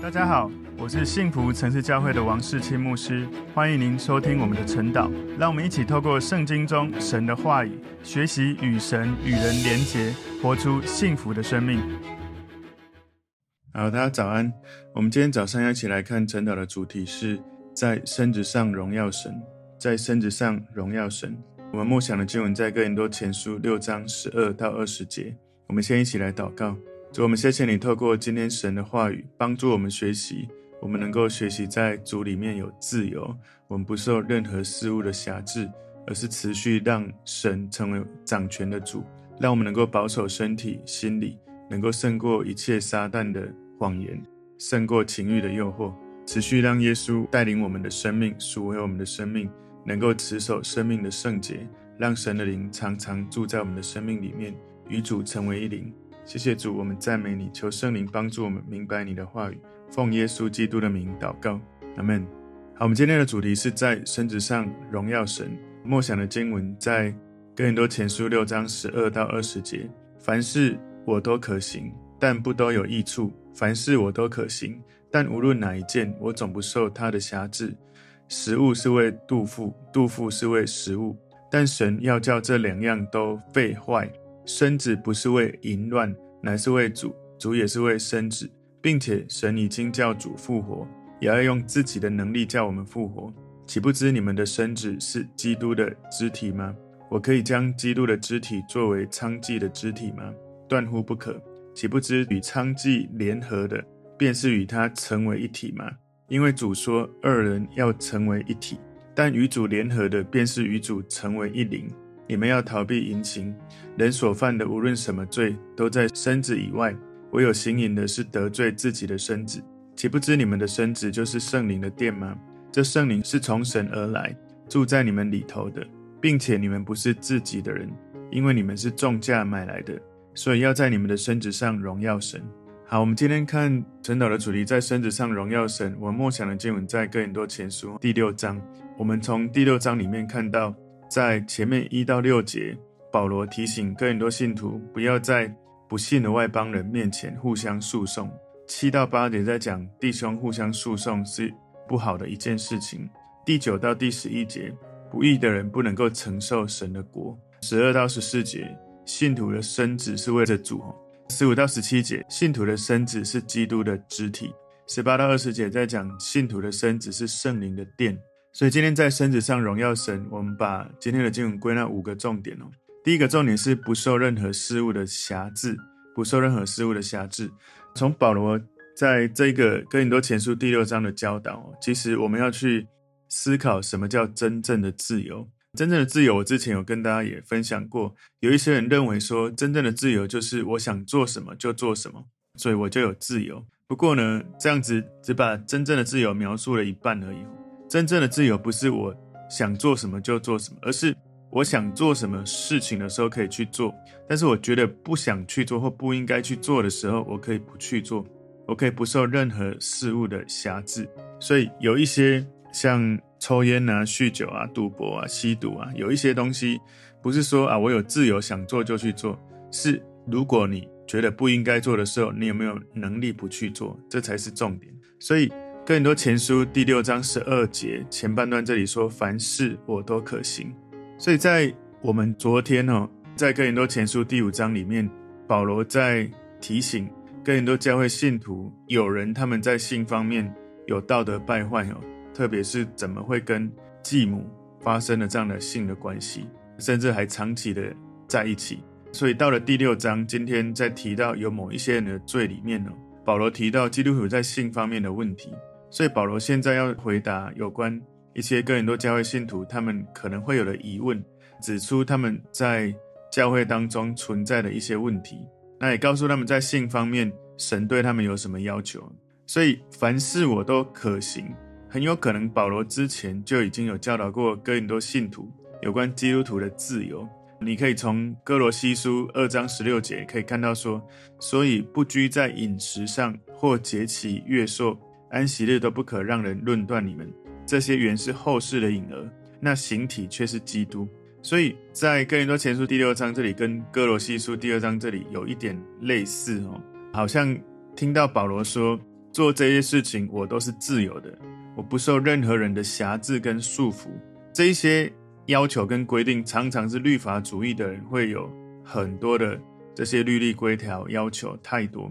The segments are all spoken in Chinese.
大家好，我是幸福城市教会的王世清牧师，欢迎您收听我们的晨祷。让我们一起透过圣经中神的话语，学习与神与人连结，活出幸福的生命。好，大家早安。我们今天早上要一起来看晨祷的主题是在身子上荣耀神，在身子上荣耀神。我们默想的经文在哥林多前书六章十二到二十节。我们先一起来祷告。我们谢谢你透过今天神的话语，帮助我们学习，我们能够学习在主里面有自由，我们不受任何事物的辖制，而是持续让神成为掌权的主，让我们能够保守身体、心理，能够胜过一切撒旦的谎言，胜过情欲的诱惑，持续让耶稣带领我们的生命，赎回我们的生命，能够持守生命的圣洁，让神的灵常常住在我们的生命里面，与主成为一灵。谢谢主，我们赞美你，求圣灵帮助我们明白你的话语，奉耶稣基督的名祷告，阿门。好，我们今天的主题是在身子上荣耀神。默想的经文在哥林多前书六章十二到二十节。凡事我都可行，但不都有益处；凡事我都可行，但无论哪一件，我总不受它的辖制。食物是为肚腹，肚腹是为食物，但神要叫这两样都废坏。身子不是为淫乱，乃是为主；主也是为身子，并且神已经叫主复活，也要用自己的能力叫我们复活。岂不知你们的身子是基督的肢体吗？我可以将基督的肢体作为娼妓的肢体吗？断乎不可！岂不知与娼妓联合的，便是与他成为一体吗？因为主说二人要成为一体，但与主联合的，便是与主成为一灵。你们要逃避淫情，人所犯的无论什么罪，都在身子以外；唯有行淫的，是得罪自己的身子。岂不知你们的身子就是圣灵的殿吗？这圣灵是从神而来，住在你们里头的，并且你们不是自己的人，因为你们是重价买来的，所以要在你们的身子上荣耀神。好，我们今天看陈导的主题，在身子上荣耀神。我们默想的经文在哥林多前书第六章，我们从第六章里面看到。在前面一到六节，保罗提醒哥林多信徒不要在不信的外邦人面前互相诉讼。七到八节在讲弟兄互相诉讼是不好的一件事情。第九到第十一节，不义的人不能够承受神的国。十二到十四节，信徒的身子是为了主。十五到十七节，信徒的身子是基督的肢体。十八到二十节在讲信徒的身子是圣灵的殿。所以今天在身子上荣耀神，我们把今天的经文归纳五个重点哦。第一个重点是不受任何事物的辖制，不受任何事物的辖制。从保罗在这个哥林多前书第六章的教导哦，其实我们要去思考什么叫真正的自由。真正的自由，我之前有跟大家也分享过。有一些人认为说，真正的自由就是我想做什么就做什么，所以我就有自由。不过呢，这样子只把真正的自由描述了一半而已。真正的自由不是我想做什么就做什么，而是我想做什么事情的时候可以去做，但是我觉得不想去做或不应该去做的时候，我可以不去做，我可以不受任何事物的辖制。所以有一些像抽烟啊、酗酒啊、赌博啊、吸毒啊，有一些东西不是说啊我有自由想做就去做，是如果你觉得不应该做的时候，你有没有能力不去做，这才是重点。所以。哥林多前书第六章十二节前半段这里说：“凡事我都可行。”所以在我们昨天哦，在哥林多前书第五章里面，保罗在提醒哥林多教会信徒，有人他们在性方面有道德败坏哦，特别是怎么会跟继母发生了这样的性的关系，甚至还长期的在一起。所以到了第六章，今天在提到有某一些人的罪里面呢，保罗提到基督徒在性方面的问题。所以保罗现在要回答有关一些哥林多教会信徒他们可能会有的疑问，指出他们在教会当中存在的一些问题，那也告诉他们在性方面神对他们有什么要求。所以凡事我都可行，很有可能保罗之前就已经有教导过哥林多信徒有关基督徒的自由。你可以从哥罗西书二章十六节可以看到说，所以不拘在饮食上或节期月朔。安息日都不可让人论断你们，这些原是后世的影儿，那形体却是基督。所以在哥林多前书第六章这里，跟哥罗西书第二章这里有一点类似哦，好像听到保罗说，做这些事情，我都是自由的，我不受任何人的辖制跟束缚。这一些要求跟规定，常常是律法主义的人会有很多的这些律例规条要求太多。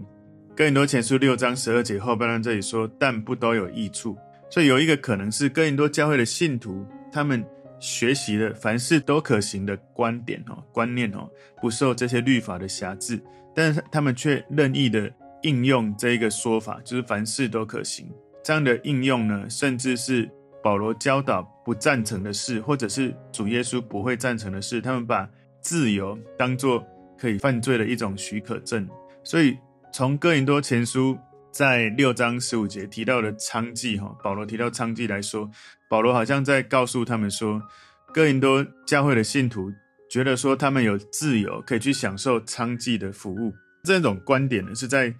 哥林多前书六章十二节后半段这里说，但不都有益处。所以有一个可能是哥林多教会的信徒，他们学习了凡事都可行的观点哦，观念哦，不受这些律法的辖制，但是他们却任意的应用这一个说法，就是凡事都可行。这样的应用呢，甚至是保罗教导不赞成的事，或者是主耶稣不会赞成的事，他们把自由当作可以犯罪的一种许可证。所以从哥林多前书。在六章十五节提到的娼妓，哈，保罗提到娼妓来说，保罗好像在告诉他们说，哥林多教会的信徒觉得说他们有自由可以去享受娼妓的服务，这种观点呢是在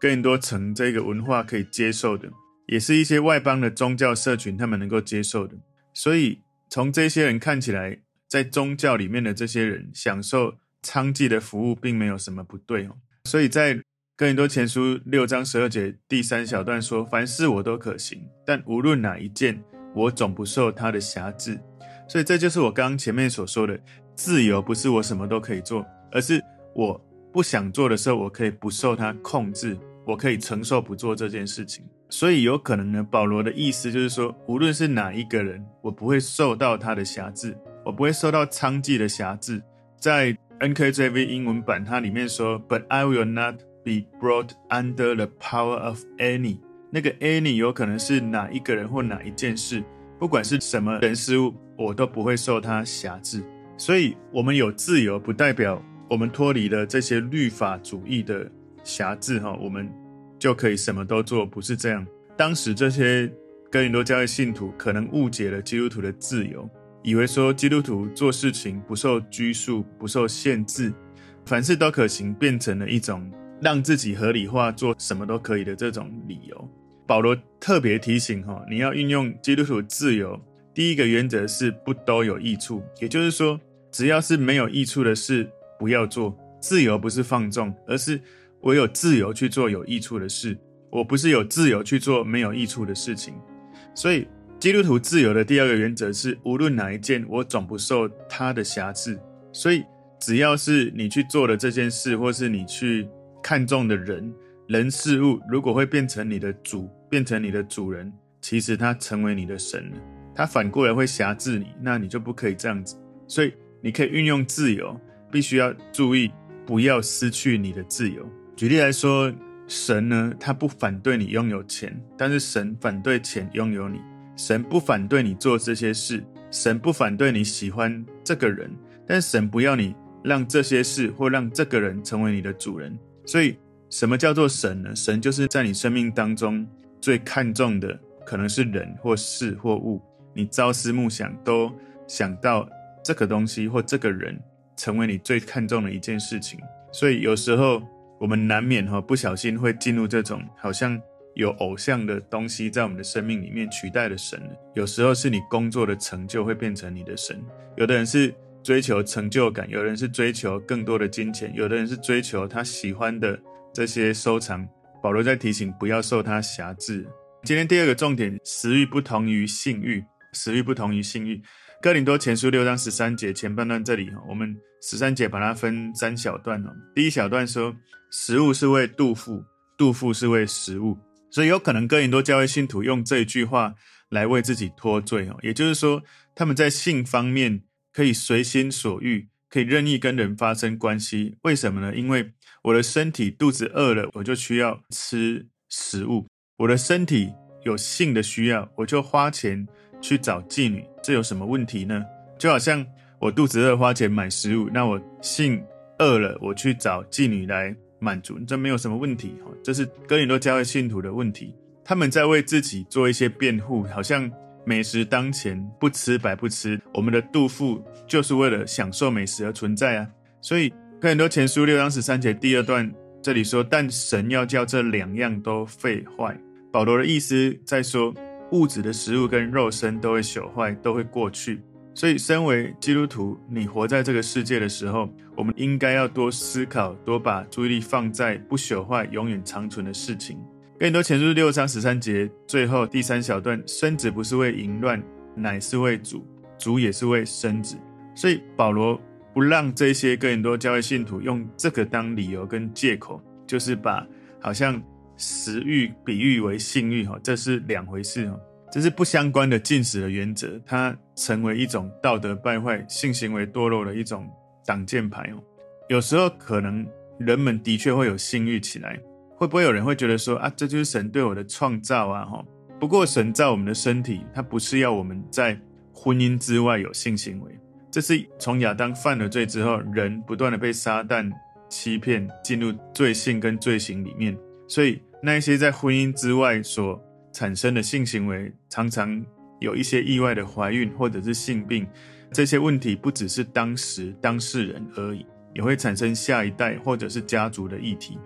哥林多城这个文化可以接受的，也是一些外邦的宗教社群他们能够接受的。所以从这些人看起来，在宗教里面的这些人享受娼妓的服务，并没有什么不对哦。所以在哥林多前书六章十二节第三小段说：“凡事我都可行，但无论哪一件，我总不受他的辖制。”所以这就是我刚刚前面所说的自由，不是我什么都可以做，而是我不想做的时候，我可以不受他控制，我可以承受不做这件事情。所以有可能呢，保罗的意思就是说，无论是哪一个人，我不会受到他的辖制，我不会受到娼妓的辖制。在 NKJV 英文版，它里面说：“But I will not。” Be brought under the power of any，那个 any 有可能是哪一个人或哪一件事，不管是什么人事物，我都不会受他辖制。所以，我们有自由，不代表我们脱离了这些律法主义的辖制，哈，我们就可以什么都做，不是这样。当时这些哥林多教会信徒可能误解了基督徒的自由，以为说基督徒做事情不受拘束、不受限制，凡事都可行，变成了一种。让自己合理化做什么都可以的这种理由，保罗特别提醒哈，你要运用基督徒自由，第一个原则是不都有益处，也就是说，只要是没有益处的事，不要做。自由不是放纵，而是我有自由去做有益处的事，我不是有自由去做没有益处的事情。所以，基督徒自由的第二个原则是，无论哪一件，我总不受他的辖制。所以，只要是你去做的这件事，或是你去。看重的人、人事物，如果会变成你的主，变成你的主人，其实他成为你的神了。他反过来会辖制你，那你就不可以这样子。所以你可以运用自由，必须要注意不要失去你的自由。举例来说，神呢，他不反对你拥有钱，但是神反对钱拥有你。神不反对你做这些事，神不反对你喜欢这个人，但神不要你让这些事或让这个人成为你的主人。所以，什么叫做神呢？神就是在你生命当中最看重的，可能是人或事或物。你朝思暮想，都想到这个东西或这个人，成为你最看重的一件事情。所以，有时候我们难免哈不小心会进入这种好像有偶像的东西在我们的生命里面取代了神。有时候是你工作的成就会变成你的神。有的人是。追求成就感，有人是追求更多的金钱，有的人是追求他喜欢的这些收藏。保罗在提醒不要受他辖制。今天第二个重点，食欲不同于性欲，食欲不同于性欲。哥林多前书六章十三节前半段这里，我们十三节把它分三小段哦。第一小段说，食物是为肚腹，肚腹是为食物，所以有可能哥林多教会信徒用这一句话来为自己脱罪哦。也就是说，他们在性方面。可以随心所欲，可以任意跟人发生关系。为什么呢？因为我的身体肚子饿了，我就需要吃食物；我的身体有性的需要，我就花钱去找妓女。这有什么问题呢？就好像我肚子饿，花钱买食物，那我性饿了，我去找妓女来满足，这没有什么问题。这是哥林多教会信徒的问题，他们在为自己做一些辩护，好像。美食当前，不吃白不吃。我们的肚腹就是为了享受美食而存在啊！所以，看很多前书六章十三节第二段这里说：“但神要叫这两样都废坏。”保罗的意思在说，物质的食物跟肉身都会朽坏，都会过去。所以，身为基督徒，你活在这个世界的时候，我们应该要多思考，多把注意力放在不朽坏、永远长存的事情。哥林多前书六章十三节最后第三小段，生子不是为淫乱，乃是为主，主也是为生子。所以保罗不让这些哥林多教会信徒用这个当理由跟借口，就是把好像食欲比喻为性欲哈，这是两回事哈，这是不相关的禁食的原则，它成为一种道德败坏、性行为堕落的一种挡箭牌哦。有时候可能人们的确会有性欲起来，会不会有人会觉得说啊，这就是神对我的创造啊哈？不过神造我们的身体，它不是要我们在婚姻之外有性行为。这是从亚当犯了罪之后，人不断的被撒旦欺骗，进入罪性跟罪行里面。所以那一些在婚姻之外所产生的性行为，常常有一些意外的怀孕或者是性病。这些问题不只是当时当事人而已，也会产生下一代或者是家族的议题。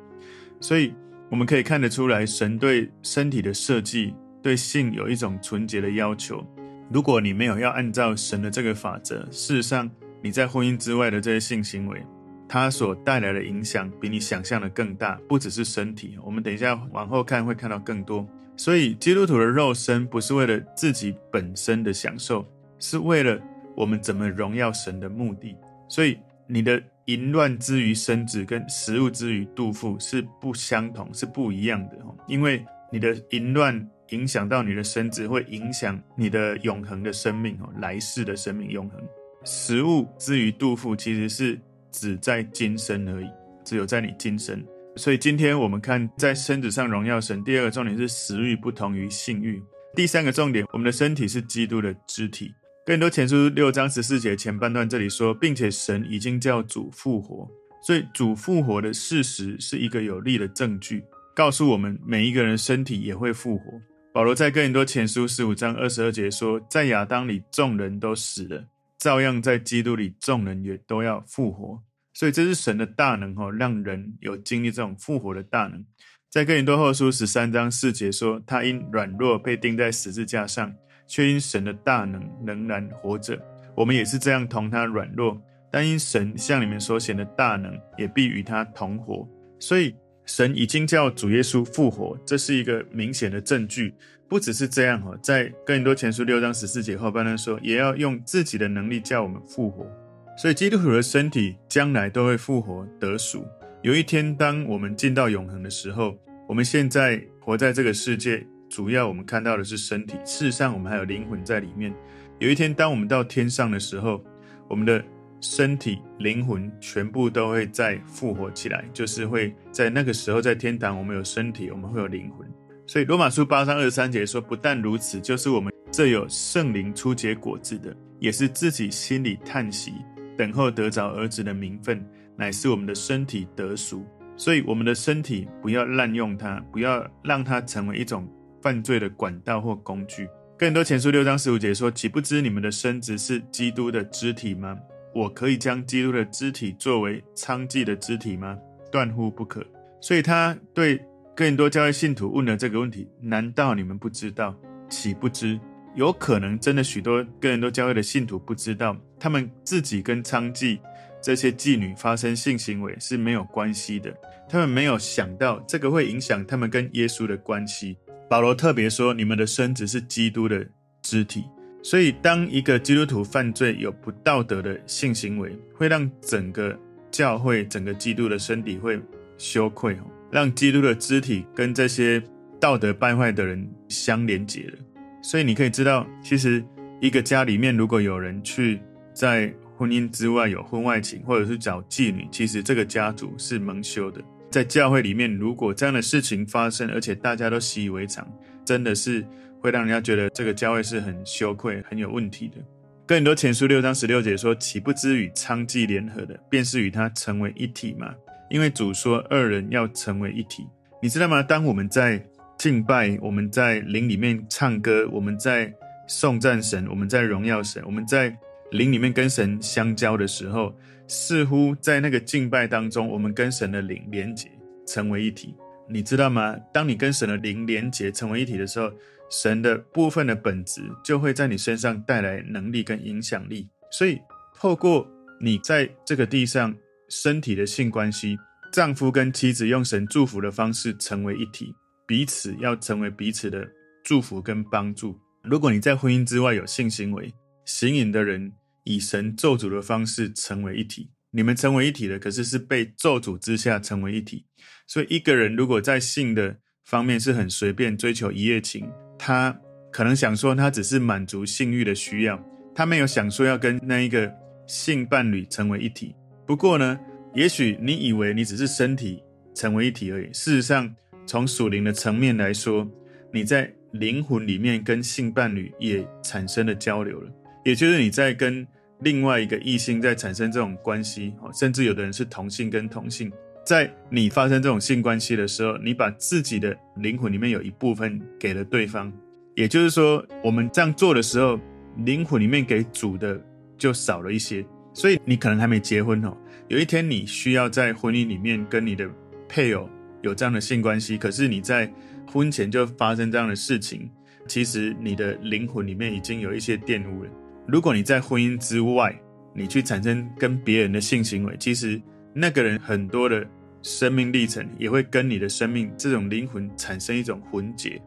所以我们可以看得出来，神对身体的设计，对性有一种纯洁的要求。如果你没有要按照神的这个法则，事实上你在婚姻之外的这些性行为，它所带来的影响比你想象的更大，不只是身体。我们等一下往后看会看到更多。所以基督徒的肉身不是为了自己本身的享受，是为了我们怎么荣耀神的目的。所以你的淫乱之于生殖跟食物之于肚腹是不相同，是不一样的。因为你的淫乱。影响到你的身子，会影响你的永恒的生命哦，来世的生命永恒。食物之于肚腹，其实是只在今生而已，只有在你今生。所以今天我们看在身子上荣耀神。第二个重点是食欲不同于性欲。第三个重点，我们的身体是基督的肢体。哥林多前书六章十四节前半段这里说，并且神已经叫主复活，所以主复活的事实是一个有力的证据，告诉我们每一个人身体也会复活。保罗在哥林多前书十五章二十二节说：“在亚当里众人都死了，照样在基督里众人也都要复活。”所以这是神的大能哦，让人有经历这种复活的大能。在哥林多后书十三章四节说：“他因软弱被钉在十字架上，却因神的大能仍然活着。我们也是这样同他软弱，但因神向你们所显的大能，也必与他同活。”所以。神已经叫主耶稣复活，这是一个明显的证据。不只是这样哈，在哥林多前书六章十四节后半段说，也要用自己的能力叫我们复活。所以基督徒的身体将来都会复活得赎。有一天，当我们进到永恒的时候，我们现在活在这个世界，主要我们看到的是身体，事实上我们还有灵魂在里面。有一天，当我们到天上的时候，我们的。身体、灵魂全部都会再复活起来，就是会在那个时候，在天堂，我们有身体，我们会有灵魂。所以罗马书八章二十三节说，不但如此，就是我们这有圣灵初结果子的，也是自己心里叹息，等候得着儿子的名分，乃是我们的身体得赎。所以我们的身体不要滥用它，不要让它成为一种犯罪的管道或工具。哥林多前书六章十五节说，岂不知你们的身子是基督的肢体吗？我可以将基督的肢体作为娼妓的肢体吗？断乎不可。所以他对哥林多教会信徒问了这个问题：难道你们不知道？岂不知？有可能真的许多哥林多教会的信徒不知道，他们自己跟娼妓这些妓女发生性行为是没有关系的。他们没有想到这个会影响他们跟耶稣的关系。保罗特别说：你们的身子是基督的肢体。所以，当一个基督徒犯罪有不道德的性行为，会让整个教会、整个基督的身体会羞愧，让基督的肢体跟这些道德败坏的人相连结了。所以，你可以知道，其实一个家里面如果有人去在婚姻之外有婚外情，或者是找妓女，其实这个家族是蒙羞的。在教会里面，如果这样的事情发生，而且大家都习以为常，真的是。会让人家觉得这个教会是很羞愧、很有问题的。哥林多前书六章十六节说：“岂不知与娼妓联合的，便是与他成为一体吗？因为主说二人要成为一体。你知道吗？当我们在敬拜，我们在灵里面唱歌，我们在颂赞神，我们在荣耀神，我们在灵里面跟神相交的时候，似乎在那个敬拜当中，我们跟神的灵连结，成为一体。你知道吗？当你跟神的灵连结，成为一体的时候，神的部分的本质就会在你身上带来能力跟影响力，所以透过你在这个地上身体的性关系，丈夫跟妻子用神祝福的方式成为一体，彼此要成为彼此的祝福跟帮助。如果你在婚姻之外有性行为，行淫的人以神咒诅的方式成为一体，你们成为一体的，可是是被咒诅之下成为一体。所以一个人如果在性的方面是很随便追求一夜情，他可能想说他只是满足性欲的需要，他没有想说要跟那一个性伴侣成为一体。不过呢，也许你以为你只是身体成为一体而已，事实上，从属灵的层面来说，你在灵魂里面跟性伴侣也产生了交流了，也就是你在跟另外一个异性在产生这种关系，甚至有的人是同性跟同性，在你发生这种性关系的时候，你把自己的灵魂里面有一部分给了对方，也就是说，我们这样做的时候，灵魂里面给主的就少了一些，所以你可能还没结婚哦，有一天你需要在婚姻里面跟你的配偶有这样的性关系，可是你在婚前就发生这样的事情，其实你的灵魂里面已经有一些玷污了。如果你在婚姻之外，你去产生跟别人的性行为，其实那个人很多的生命历程也会跟你的生命这种灵魂产生一种混结。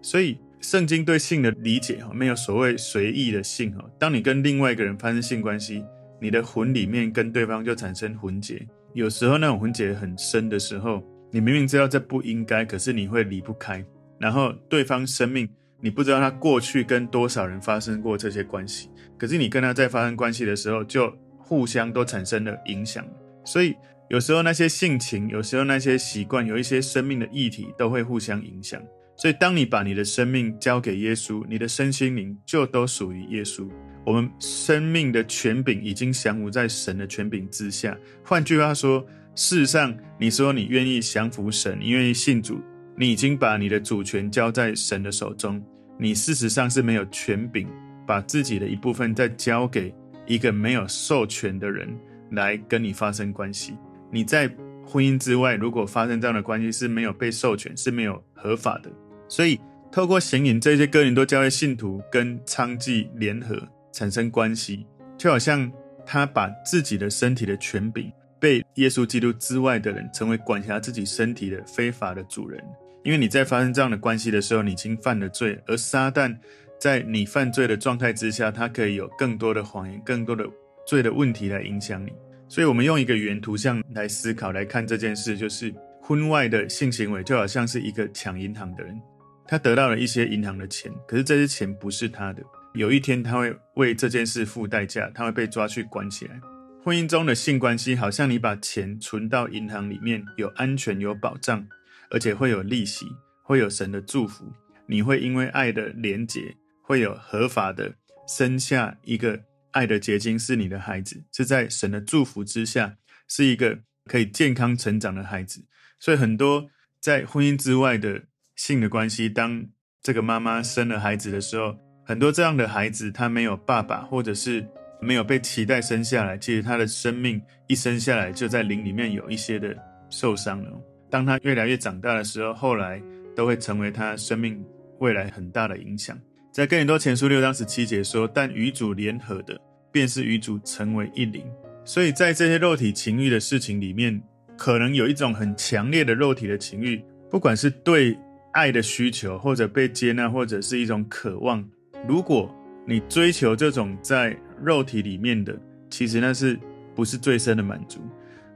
所以，圣经对性的理解哈，没有所谓随意的性哈。当你跟另外一个人发生性关系，你的魂里面跟对方就产生混结。有时候那种混结很深的时候。你明明知道这不应该，可是你会离不开。然后对方生命，你不知道他过去跟多少人发生过这些关系，可是你跟他在发生关系的时候，就互相都产生了影响。所以有时候那些性情，有时候那些习惯，有一些生命的议题，都会互相影响。所以当你把你的生命交给耶稣，你的身心灵就都属于耶稣。我们生命的权柄已经降服在神的权柄之下。换句话说。事实上，你说你愿意降服神，你愿意信主，你已经把你的主权交在神的手中。你事实上是没有权柄，把自己的一部分再交给一个没有授权的人来跟你发生关系。你在婚姻之外，如果发生这样的关系是没有被授权，是没有合法的。所以，透过行淫，这些哥林多教会信徒跟娼妓联合产生关系，就好像他把自己的身体的权柄。被耶稣基督之外的人成为管辖自己身体的非法的主人，因为你在发生这样的关系的时候，你已经犯了罪，而撒旦在你犯罪的状态之下，他可以有更多的谎言、更多的罪的问题来影响你。所以，我们用一个原图像来思考来看这件事，就是婚外的性行为就好像是一个抢银行的人，他得到了一些银行的钱，可是这些钱不是他的，有一天他会为这件事付代价，他会被抓去关起来。婚姻中的性关系，好像你把钱存到银行里面，有安全、有保障，而且会有利息，会有神的祝福。你会因为爱的连结，会有合法的生下一个爱的结晶，是你的孩子，是在神的祝福之下，是一个可以健康成长的孩子。所以，很多在婚姻之外的性的关系，当这个妈妈生了孩子的时候，很多这样的孩子，他没有爸爸，或者是。没有被期待生下来，其实他的生命一生下来就在灵里面有一些的受伤了。当他越来越长大的时候，后来都会成为他生命未来很大的影响。在更多前书六章十七节说：“但与主联合的，便是与主成为一灵。”所以在这些肉体情欲的事情里面，可能有一种很强烈的肉体的情欲，不管是对爱的需求，或者被接纳，或者是一种渴望。如果你追求这种在肉体里面的，其实那是不是最深的满足，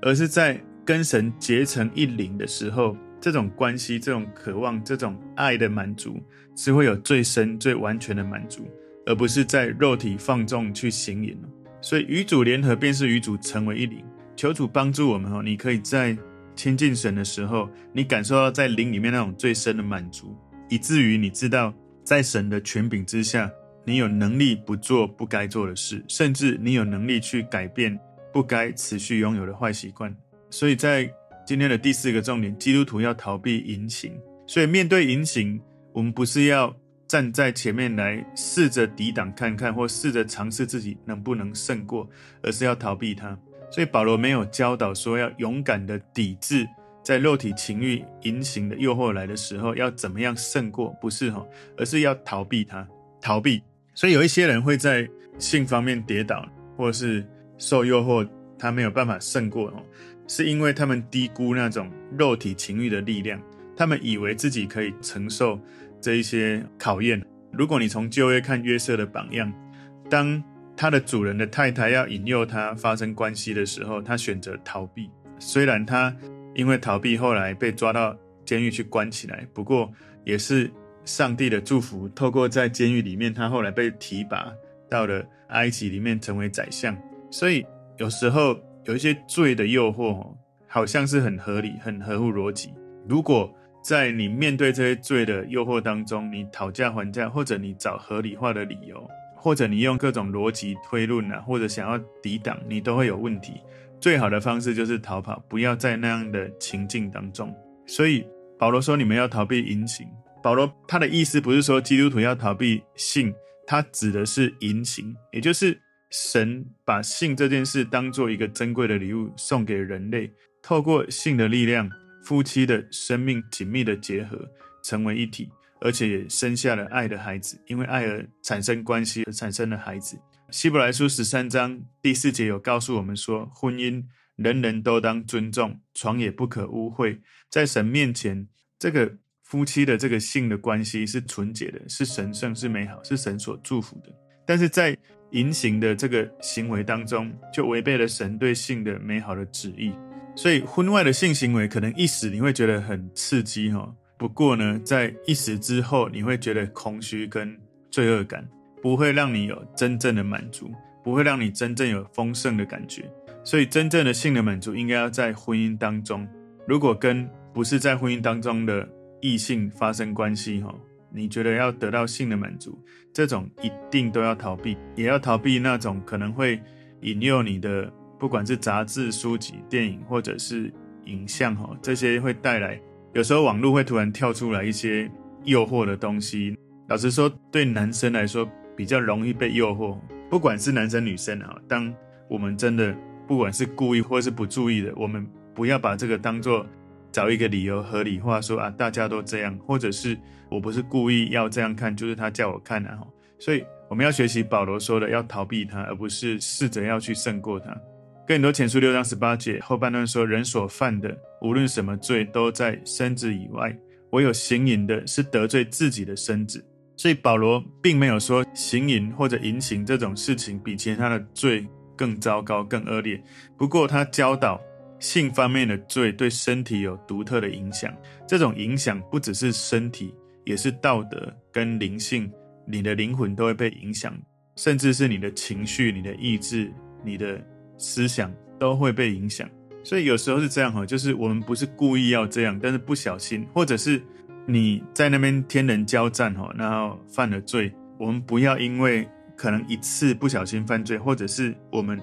而是在跟神结成一灵的时候，这种关系、这种渴望、这种爱的满足，是会有最深、最完全的满足，而不是在肉体放纵去行淫。所以与主联合，便是与主成为一灵。求主帮助我们哦，你可以在亲近神的时候，你感受到在灵里面那种最深的满足，以至于你知道在神的权柄之下。你有能力不做不该做的事，甚至你有能力去改变不该持续拥有的坏习惯。所以在今天的第四个重点，基督徒要逃避淫行。所以面对淫行，我们不是要站在前面来试着抵挡看看，或试着尝试自己能不能胜过，而是要逃避它。所以保罗没有教导说要勇敢的抵制在肉体情欲淫行的诱惑来的时候要怎么样胜过，不是哈，而是要逃避它，逃避。所以有一些人会在性方面跌倒，或是受诱惑，他没有办法胜过哦，是因为他们低估那种肉体情欲的力量。他们以为自己可以承受这一些考验。如果你从旧约看约瑟的榜样，当他的主人的太太要引诱他发生关系的时候，他选择逃避。虽然他因为逃避，后来被抓到监狱去关起来，不过也是上帝的祝福。透过在监狱里面，他后来被提拔到了埃及里面，成为宰相。所以有时候有一些罪的诱惑，好像是很合理、很合乎逻辑。如果在你面对这些罪的诱惑当中，你讨价还价，或者你找合理化的理由。或者你用各种逻辑推论啊，或者想要抵挡，你都会有问题。最好的方式就是逃跑，不要在那样的情境当中。所以保罗说，你们要逃避淫行。保罗他的意思不是说基督徒要逃避性，他指的是淫行，也就是神把性这件事当做一个珍贵的礼物送给人类，透过性的力量，夫妻的生命紧密的结合，成为一体。而且也生下了爱的孩子，因为爱而产生关系而产生了孩子。希伯来书十三章第四节有告诉我们说，婚姻人人都当尊重，床也不可污秽。在神面前，这个夫妻的这个性的关系是纯洁的，是神圣，是美好，是神所祝福的。但是在淫行的这个行为当中，就违背了神对性的美好的旨意。所以婚外的性行为可能一时你会觉得很刺激哈。不过呢，在一时之后，你会觉得空虚跟罪恶感，不会让你有真正的满足，不会让你真正有丰盛的感觉。所以，真正的性的满足应该要在婚姻当中。如果跟不是在婚姻当中的异性发生关系，哈，你觉得要得到性的满足，这种一定都要逃避，也要逃避那种可能会引诱你的，不管是杂志、书籍、电影或者是影像，哈，这些会带来。有时候网络会突然跳出来一些诱惑的东西，老实说，对男生来说比较容易被诱惑。不管是男生女生啊，当我们真的不管是故意或是不注意的，我们不要把这个当做找一个理由合理化，说啊大家都这样，或者是我不是故意要这样看，就是他叫我看的啊。所以我们要学习保罗说的，要逃避他，而不是试着要去胜过他。更多前书六章十八节后半段说：“人所犯的，无论什么罪，都在身子以外；唯有行淫的，是得罪自己的身子。”所以保罗并没有说行淫或者淫行这种事情比其他的罪更糟糕、更恶劣。不过他教导性方面的罪对身体有独特的影响，这种影响不只是身体，也是道德跟灵性，你的灵魂都会被影响，甚至是你的情绪、你的意志、你的。思想都会被影响，所以有时候是这样哈，就是我们不是故意要这样，但是不小心，或者是你在那边天人交战哈，然后犯了罪，我们不要因为可能一次不小心犯罪，或者是我们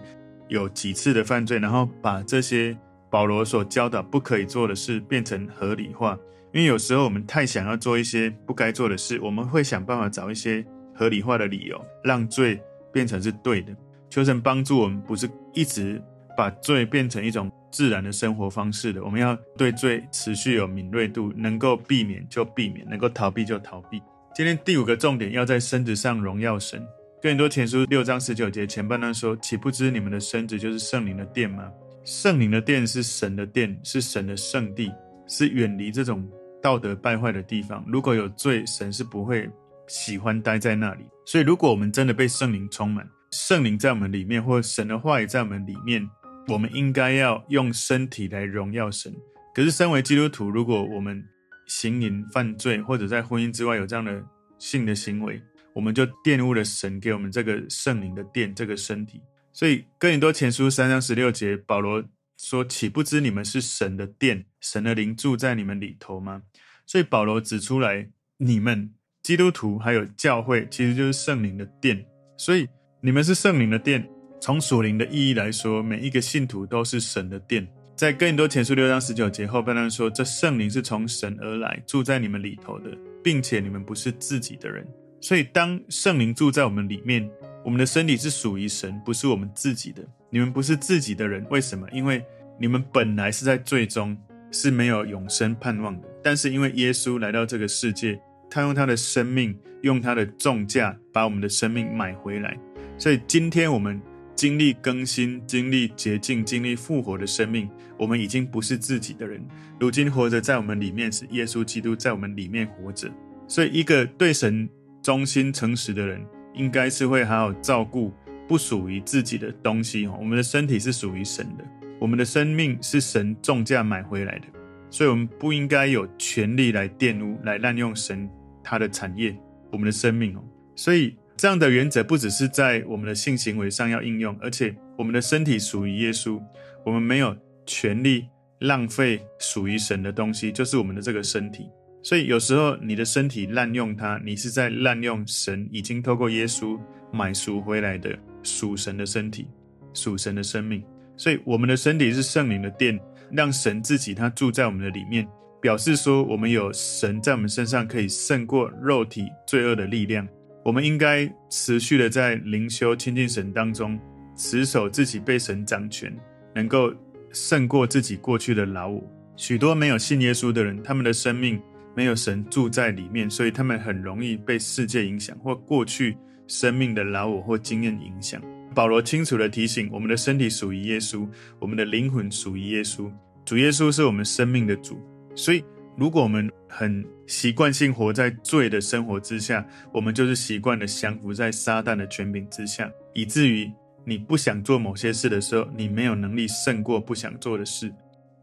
有几次的犯罪，然后把这些保罗所教导不可以做的事变成合理化，因为有时候我们太想要做一些不该做的事，我们会想办法找一些合理化的理由，让罪变成是对的。求神帮助我们，不是一直把罪变成一种自然的生活方式的。我们要对罪持续有敏锐度，能够避免就避免，能够逃避就逃避。今天第五个重点，要在身子上荣耀神。哥林多前书六章十九节前半段说：“岂不知你们的身子就是圣灵的殿吗？圣灵的殿是神的殿，是神的圣地，是远离这种道德败坏的地方。如果有罪，神是不会喜欢待在那里。所以，如果我们真的被圣灵充满，圣灵在我们里面，或神的话语在我们里面，我们应该要用身体来荣耀神。可是，身为基督徒，如果我们行淫犯罪，或者在婚姻之外有这样的性的行为，我们就玷污了神给我们这个圣灵的殿，这个身体。所以，哥林多前书三章十六节，保罗说：“岂不知你们是神的殿，神的灵住在你们里头吗？”所以，保罗指出来，你们基督徒还有教会，其实就是圣灵的殿。所以，你们是圣灵的殿，从属灵的意义来说，每一个信徒都是神的殿。在哥林多前书六章十九节后半段说，这圣灵是从神而来，住在你们里头的，并且你们不是自己的人。所以，当圣灵住在我们里面，我们的身体是属于神，不是我们自己的。你们不是自己的人，为什么？因为你们本来是在罪中，是没有永生盼望的。但是因为耶稣来到这个世界，他用他的生命，用他的重价，把我们的生命买回来。所以今天我们经历更新、经历洁净、经历复活的生命，我们已经不是自己的人。如今活着在我们里面是耶稣基督在我们里面活着。所以，一个对神忠心诚实的人，应该是会好好照顾不属于自己的东西。我们的身体是属于神的，我们的生命是神重价买回来的，所以我们不应该有权利来玷污、来滥用神他的产业，我们的生命哦。所以。这样的原则不只是在我们的性行为上要应用，而且我们的身体属于耶稣，我们没有权利浪费属于神的东西，就是我们的这个身体。所以有时候你的身体滥用它，你是在滥用神已经透过耶稣买赎回来的属神的身体、属神的生命。所以我们的身体是圣灵的殿，让神自己他住在我们的里面，表示说我们有神在我们身上可以胜过肉体罪恶的力量。我们应该持续的在灵修亲近神当中，持守自己被神掌权，能够胜过自己过去的老我。许多没有信耶稣的人，他们的生命没有神住在里面，所以他们很容易被世界影响，或过去生命的老我或经验影响。保罗清楚地提醒：我们的身体属于耶稣，我们的灵魂属于耶稣。主耶稣是我们生命的主，所以。如果我们很习惯性活在罪的生活之下，我们就是习惯的降服在撒旦的权柄之下，以至于你不想做某些事的时候，你没有能力胜过不想做的事。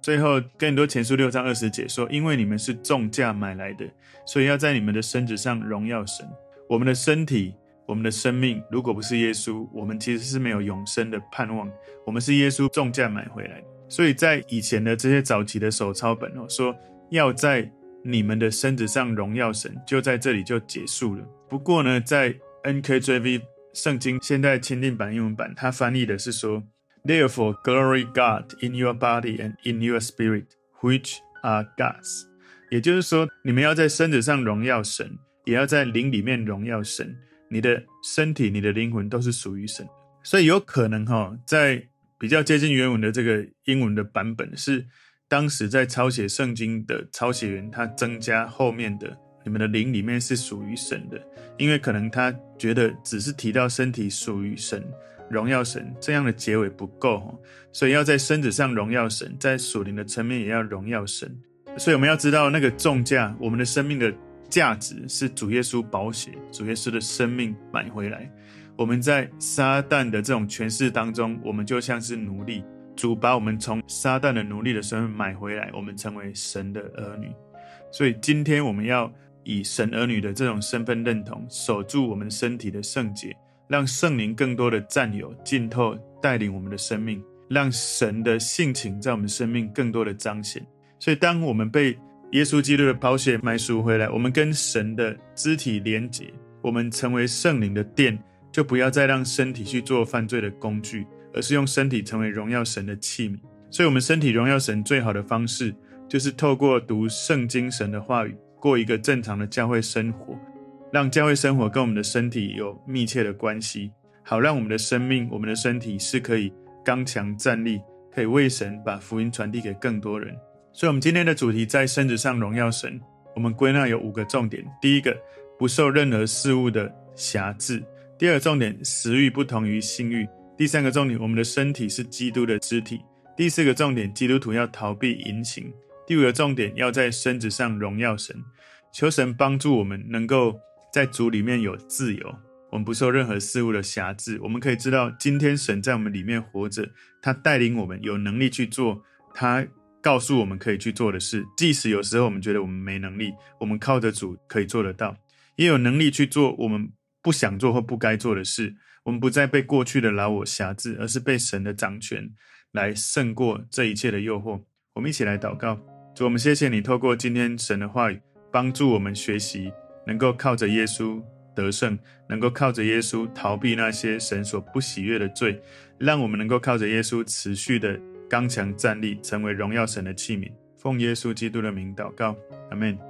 最后，更多前书六章二十节说：“因为你们是重价买来的，所以要在你们的身子上荣耀神。我们的身体，我们的生命，如果不是耶稣，我们其实是没有永生的盼望。我们是耶稣重价买回来。所以在以前的这些早期的手抄本哦说。”要在你们的身子上荣耀神，就在这里就结束了。不过呢，在 NKJV 圣经现代钦定版英文版，它翻译的是说：“Therefore glory God in your body and in your spirit, which are God's。”也就是说，你们要在身子上荣耀神，也要在灵里面荣耀神。你的身体、你的灵魂都是属于神。所以有可能哈、哦，在比较接近原文的这个英文的版本是。当时在抄写圣经的抄写员，他增加后面的“你们的灵里面是属于神的”，因为可能他觉得只是提到身体属于神、荣耀神这样的结尾不够，所以要在身子上荣耀神，在属灵的层面也要荣耀神。所以我们要知道那个重价，我们的生命的价值是主耶稣宝血、主耶稣的生命买回来。我们在撒旦的这种权势当中，我们就像是奴隶。主把我们从撒旦的奴隶的身份买回来，我们成为神的儿女。所以今天我们要以神儿女的这种身份认同，守住我们身体的圣洁，让圣灵更多的占有、浸透、带领我们的生命，让神的性情在我们生命更多的彰显。所以，当我们被耶稣基督的宝血买赎回来，我们跟神的肢体连结，我们成为圣灵的殿，就不要再让身体去做犯罪的工具。而是用身体成为荣耀神的器皿，所以，我们身体荣耀神最好的方式，就是透过读圣经、神的话语，过一个正常的教会生活，让教会生活跟我们的身体有密切的关系，好让我们的生命、我们的身体是可以刚强站立，可以为神把福音传递给更多人。所以，我们今天的主题在身子上荣耀神，我们归纳有五个重点：第一个，不受任何事物的辖制；第二个重点，食欲不同于性欲。第三个重点，我们的身体是基督的肢体。第四个重点，基督徒要逃避淫行。第五个重点，要在身子上荣耀神。求神帮助我们，能够在主里面有自由，我们不受任何事物的辖制。我们可以知道，今天神在我们里面活着，他带领我们有能力去做他告诉我们可以去做的事。即使有时候我们觉得我们没能力，我们靠着主可以做得到，也有能力去做我们不想做或不该做的事。我们不再被过去的老我辖制，而是被神的掌权来胜过这一切的诱惑。我们一起来祷告，主，我们谢谢你透过今天神的话语，帮助我们学习，能够靠着耶稣得胜，能够靠着耶稣逃避那些神所不喜悦的罪，让我们能够靠着耶稣持续的刚强站立，成为荣耀神的器皿。奉耶稣基督的名祷告，阿门。